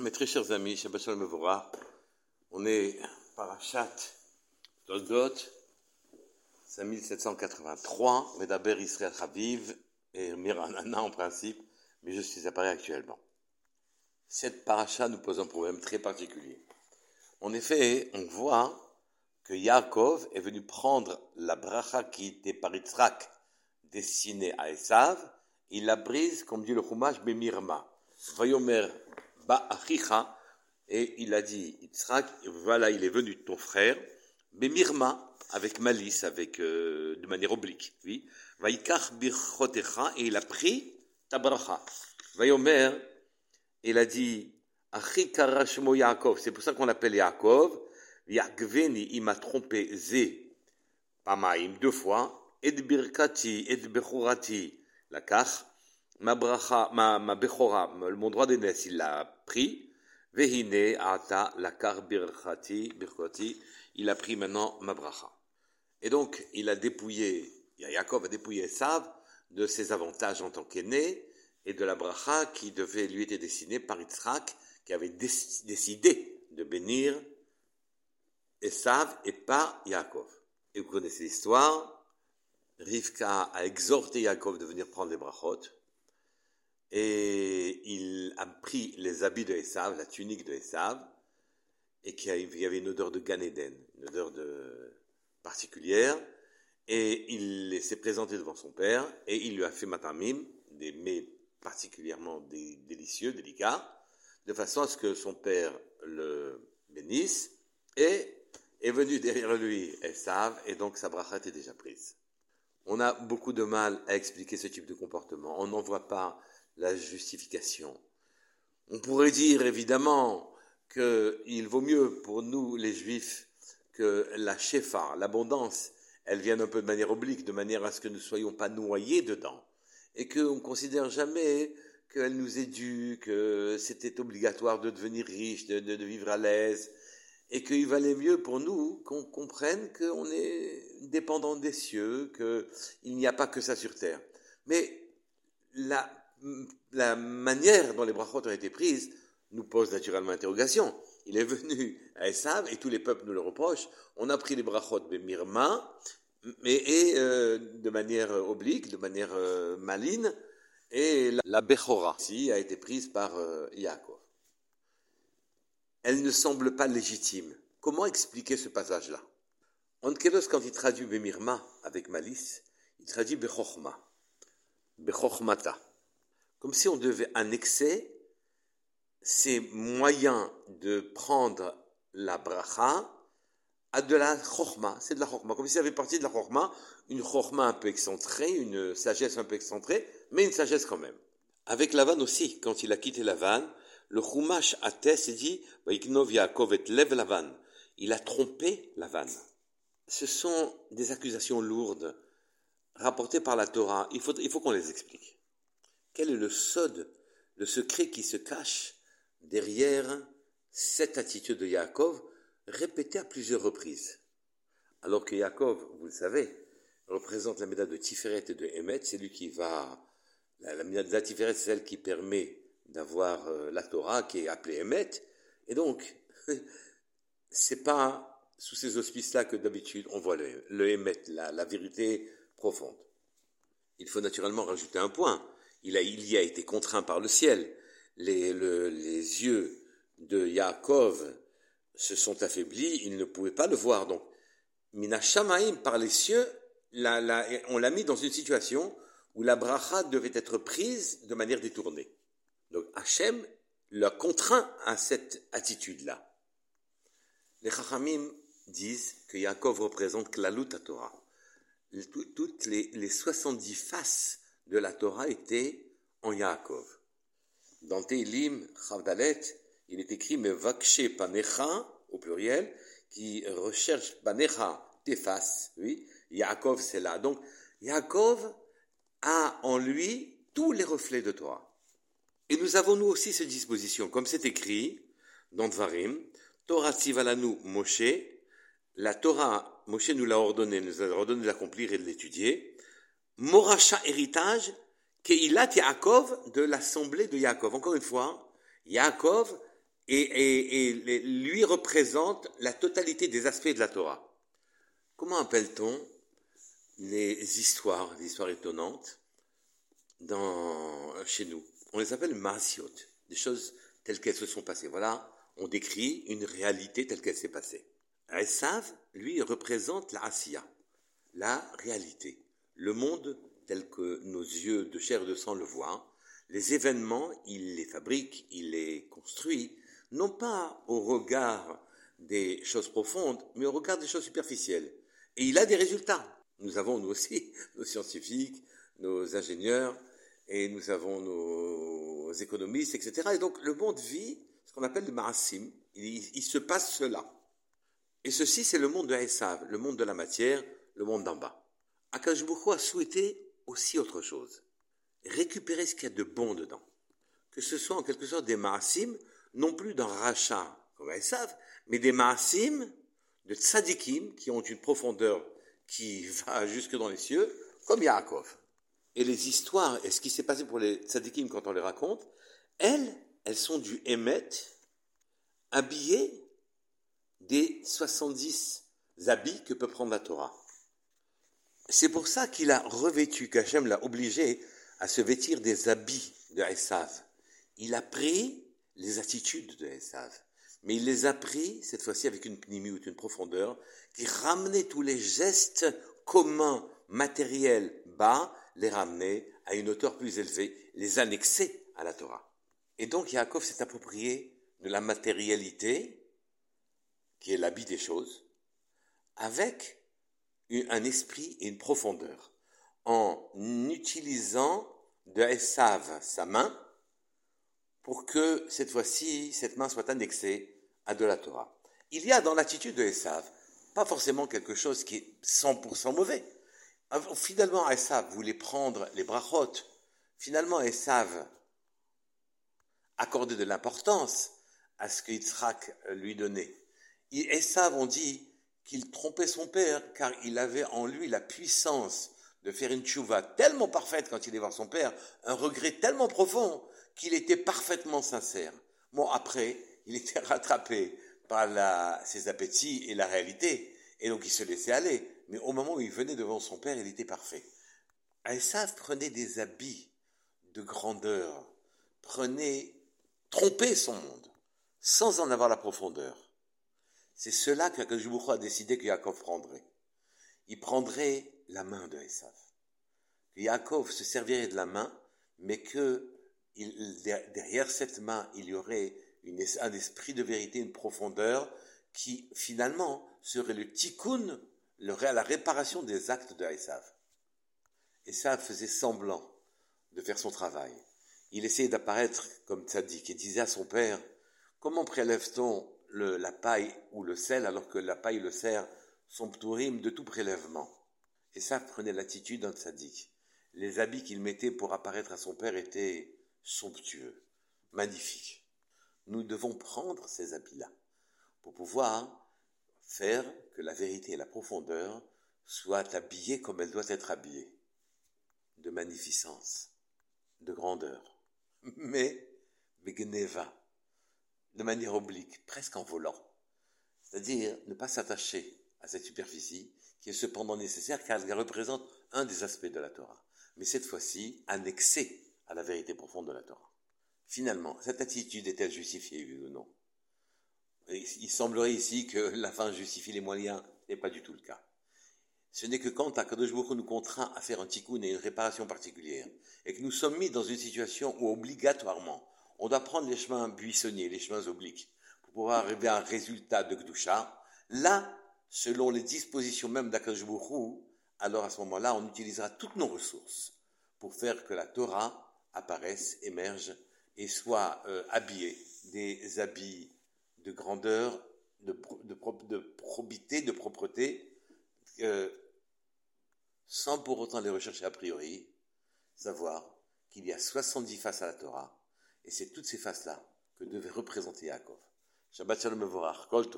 Mes très chers amis, Shabbat Shalom Mevorah, on est Parashat Toldot, 5783, Medaber Israël Chaviv et Miranana en principe, mais je suis à Paris actuellement. Cette paracha nous pose un problème très particulier. En effet, on voit que Yaakov est venu prendre la bracha qui était par Yitzhak destinée à Esav, il la brise, comme dit le Chumash, Bemirma. Vayomer Ba'achicha, et il a dit, Yitzhak, voilà, il est venu de ton frère, Bemirma, avec malice, avec, euh, de manière oblique, oui. Vaikach birchotecha, et il a pris ta bracha. Vayomer, il a dit, Achikarashmo Yaakov, c'est pour ça qu'on l'appelle Yaakov, Yagveni, il m'a trompé, Zé, Pamaim, deux fois, et birkati, et bechorati, la kach, ma bracha, ma, ma bechora, mon droit d'aînesse, il l'a pris, vehine, ata, la kach birkati, birkati, il a pris maintenant ma bracha. Et donc, il a dépouillé, Yaakov a dépouillé Esav de ses avantages en tant qu'aîné, et de la bracha qui devait lui être destinée par Yitzhak, qui avait décidé de bénir Esav et pas Yaakov. Et vous connaissez l'histoire. Rivka a exhorté Yaakov de venir prendre les brachot. Et il a pris les habits de Esav, la tunique de Esav, et qu'il y avait une odeur de Gan Eden, une odeur de particulière. Et il s'est présenté devant son père, et il lui a fait matamim, des mets particulièrement délicieux, délicats, de façon à ce que son père le bénisse, et est venu derrière lui Esav, et donc sa bracha était déjà prise. On a beaucoup de mal à expliquer ce type de comportement. On n'en voit pas la justification. On pourrait dire évidemment qu'il vaut mieux pour nous, les juifs, que la shefa, l'abondance, elle vienne un peu de manière oblique, de manière à ce que nous ne soyons pas noyés dedans, et qu'on ne considère jamais qu'elle nous est due, que c'était obligatoire de devenir riche, de, de vivre à l'aise, et qu'il valait mieux pour nous qu'on comprenne qu'on est dépendant des cieux, qu'il n'y a pas que ça sur terre. Mais la, la manière dont les brachot ont été prises nous pose naturellement interrogation. Il est venu à Esav et tous les peuples nous le reprochent. On a pris les brachot de Mirma, mais et, euh, de manière oblique, de manière euh, maligne, et la, Bechora a été prise par euh, Yaakov elle ne semble pas légitime. Comment expliquer ce passage-là? Onkelos, quand il traduit Bemirma avec malice, il traduit Bechochma, Bechochmata. Comme si on devait annexer ces moyens de prendre la bracha à de la chokhma. C'est de la chokhma. Comme si ça avait partie de la chokhma, une chokhma un peu excentrée, une sagesse un peu excentrée, mais une sagesse quand même. Avec Lavan aussi, quand il a quitté Lavan, le Chumash atteste et dit Lev Lavan. Il a trompé Lavan. Ce sont des accusations lourdes rapportées par la Torah. Il faut, il faut qu'on les explique. Quel est le sod, le secret qui se cache derrière cette attitude de Yaakov répétée à plusieurs reprises? Alors que Yaakov, vous le savez, représente la médaille de Tiferet et de Emet, c'est lui qui va. La, la médaille de Tiferet, c'est celle qui permet d'avoir euh, la Torah qui est appelée Emet. Et donc, c'est pas sous ces auspices-là que d'habitude on voit le, le la, la, vérité profonde. Il faut naturellement rajouter un point. Il, y a été contraint par le ciel. Les, le, les yeux de Yaakov se sont affaiblis, il ne pouvait pas le voir. Donc, Mina Shamaim, par les cieux, la, la, on l'a mis dans une situation où la bracha devait être prise de manière détournée. Donc Hachem l'a contraint à cette attitude-là. Les Chachamim disent que Yaakov représente à Torah. Toutes les, les 70 faces de la Torah étaient en Yaakov. Dans Teilim, Chavdalet, il est écrit Mevakshe Panecha, au pluriel, qui recherche Panecha, tes. Oui, Yaakov, c'est là. Donc, Yaakov a en lui tous les reflets de Torah. Et nous avons nous aussi cette disposition, comme c'est écrit dans Dvarim, Torah Tzivalanu Moshe, la Torah, Moshe nous l'a ordonné, nous a ordonné d'accomplir et de l'étudier, Moracha héritage, Keilat Yaakov de l'assemblée de Yaakov. Encore une fois, Yaakov et, lui représente la totalité des aspects de la Torah. Comment appelle-t-on les histoires, les histoires étonnantes chez nous? On les appelle marsiot, des choses telles qu'elles se sont passées. Voilà, on décrit une réalité telle qu'elle s'est passée. Esav, lui, représente la Asiya, la réalité, le monde tel que nos yeux de chair et de sang le voient. Les événements, il les fabrique, il les construit, non pas au regard des choses profondes, mais au regard des choses superficielles. Et il a des résultats. Nous avons, nous aussi, nos scientifiques, nos ingénieurs, et nous avons nos économistes, etc. Et donc le monde vit ce qu'on appelle le marasim. Il, se passe cela. Et ceci, c'est le monde de Esav, le monde de la matière, le monde d'en bas. Akashbucho a souhaité aussi autre chose. Récupérer ce qu'il y a de bon dedans. Que ce soit en quelque sorte des marasim, non plus d'un rachat comme Esav, mais des marasim de tzadikim qui ont une profondeur qui va jusque dans les cieux, comme Yaakov. Et les histoires, et ce qui s'est passé pour les tzadikim quand on les raconte, elles, elles sont du Emet, habillées des 70 habits que peut prendre la Torah. C'est pour ça qu'il a revêtu, qu'Hachem l'a obligé à se vêtir des habits de Esav. Il a pris les attitudes de Esav, mais il les a pris cette fois-ci avec une pnimi une profondeur qui ramenait tous les gestes communs, matériels, bas, les ramenait à une hauteur plus élevée, les annexer à la Torah. Et donc Yaakov s'est approprié de la matérialité, qui est l'habit des choses, avec un esprit et une profondeur, en utilisant de Esav sa main, pour que cette fois-ci, cette main soit annexée à de la Torah. Il y a dans l'attitude de Esav, pas forcément quelque chose qui est 100% mauvais. Finalement, Esav voulait prendre les brachot. Finalement, Esav accordait de l'importance à ce que Yitzhak lui donnait. Esav, on dit qu'il trompait son père car il avait en lui la puissance de faire une tchouva tellement parfaite quand il est voir son père, un regret tellement profond qu'il était parfaitement sincère. Bon, après, il était rattrapé par ses appétits et la réalité, et donc il se laissait aller. Mais au moment où il venait devant son père, il était parfait. Esav prenait des habits de grandeur, prenait, trompait son monde, sans en avoir la profondeur. C'est cela que a décidé que Yaakov prendrait. Il prendrait la main de Esav. Yaakov se servirait de la main, mais que derrière cette main, il y aurait un esprit de vérité, une profondeur, qui finalement serait le tikkun, la réparation des actes de Esav. Esav faisait semblant de faire son travail. Il essayait d'apparaître comme tzaddik et disait à son père, comment prélève-t-on la paille ou le sel alors que la paille et le cerf sont ptourim de tout prélèvement Esav prenait l'attitude d'un tzaddik. Les habits qu'il mettait pour apparaître à son père étaient somptueux, magnifiques. Nous devons prendre ces habits-là pour pouvoir faire que la vérité et la profondeur soient habillées comme elles doivent être habillées, de magnificence, de grandeur, mais begneva, de manière oblique, presque en volant. C'est-à-dire ne pas s'attacher à cette superficie qui est cependant nécessaire car elle représente un des aspects de la Torah, mais cette fois-ci annexée à la vérité profonde de la Torah. Finalement, cette attitude est-elle justifiée, ou non? Il semblerait ici que la fin justifie les moyens, ce n'est pas du tout le cas. Ce n'est que quand Akadosh Baruch nous contraint à faire un tikkun et une réparation particulière, et que nous sommes mis dans une situation où obligatoirement on doit prendre les chemins buissonniers, les chemins obliques, pour pouvoir arriver à un résultat de Gdusha, là, selon les dispositions même d'Akadosh alors à ce moment-là, on utilisera toutes nos ressources pour faire que la Torah apparaisse, émerge et soit euh, habillée. Des habits de grandeur, de, probité, de propreté, euh, sans pour autant les rechercher a priori, savoir qu'il y a 70 faces à la Torah, et c'est toutes ces faces-là que devait représenter Yaakov. Shabbat Shalom Kol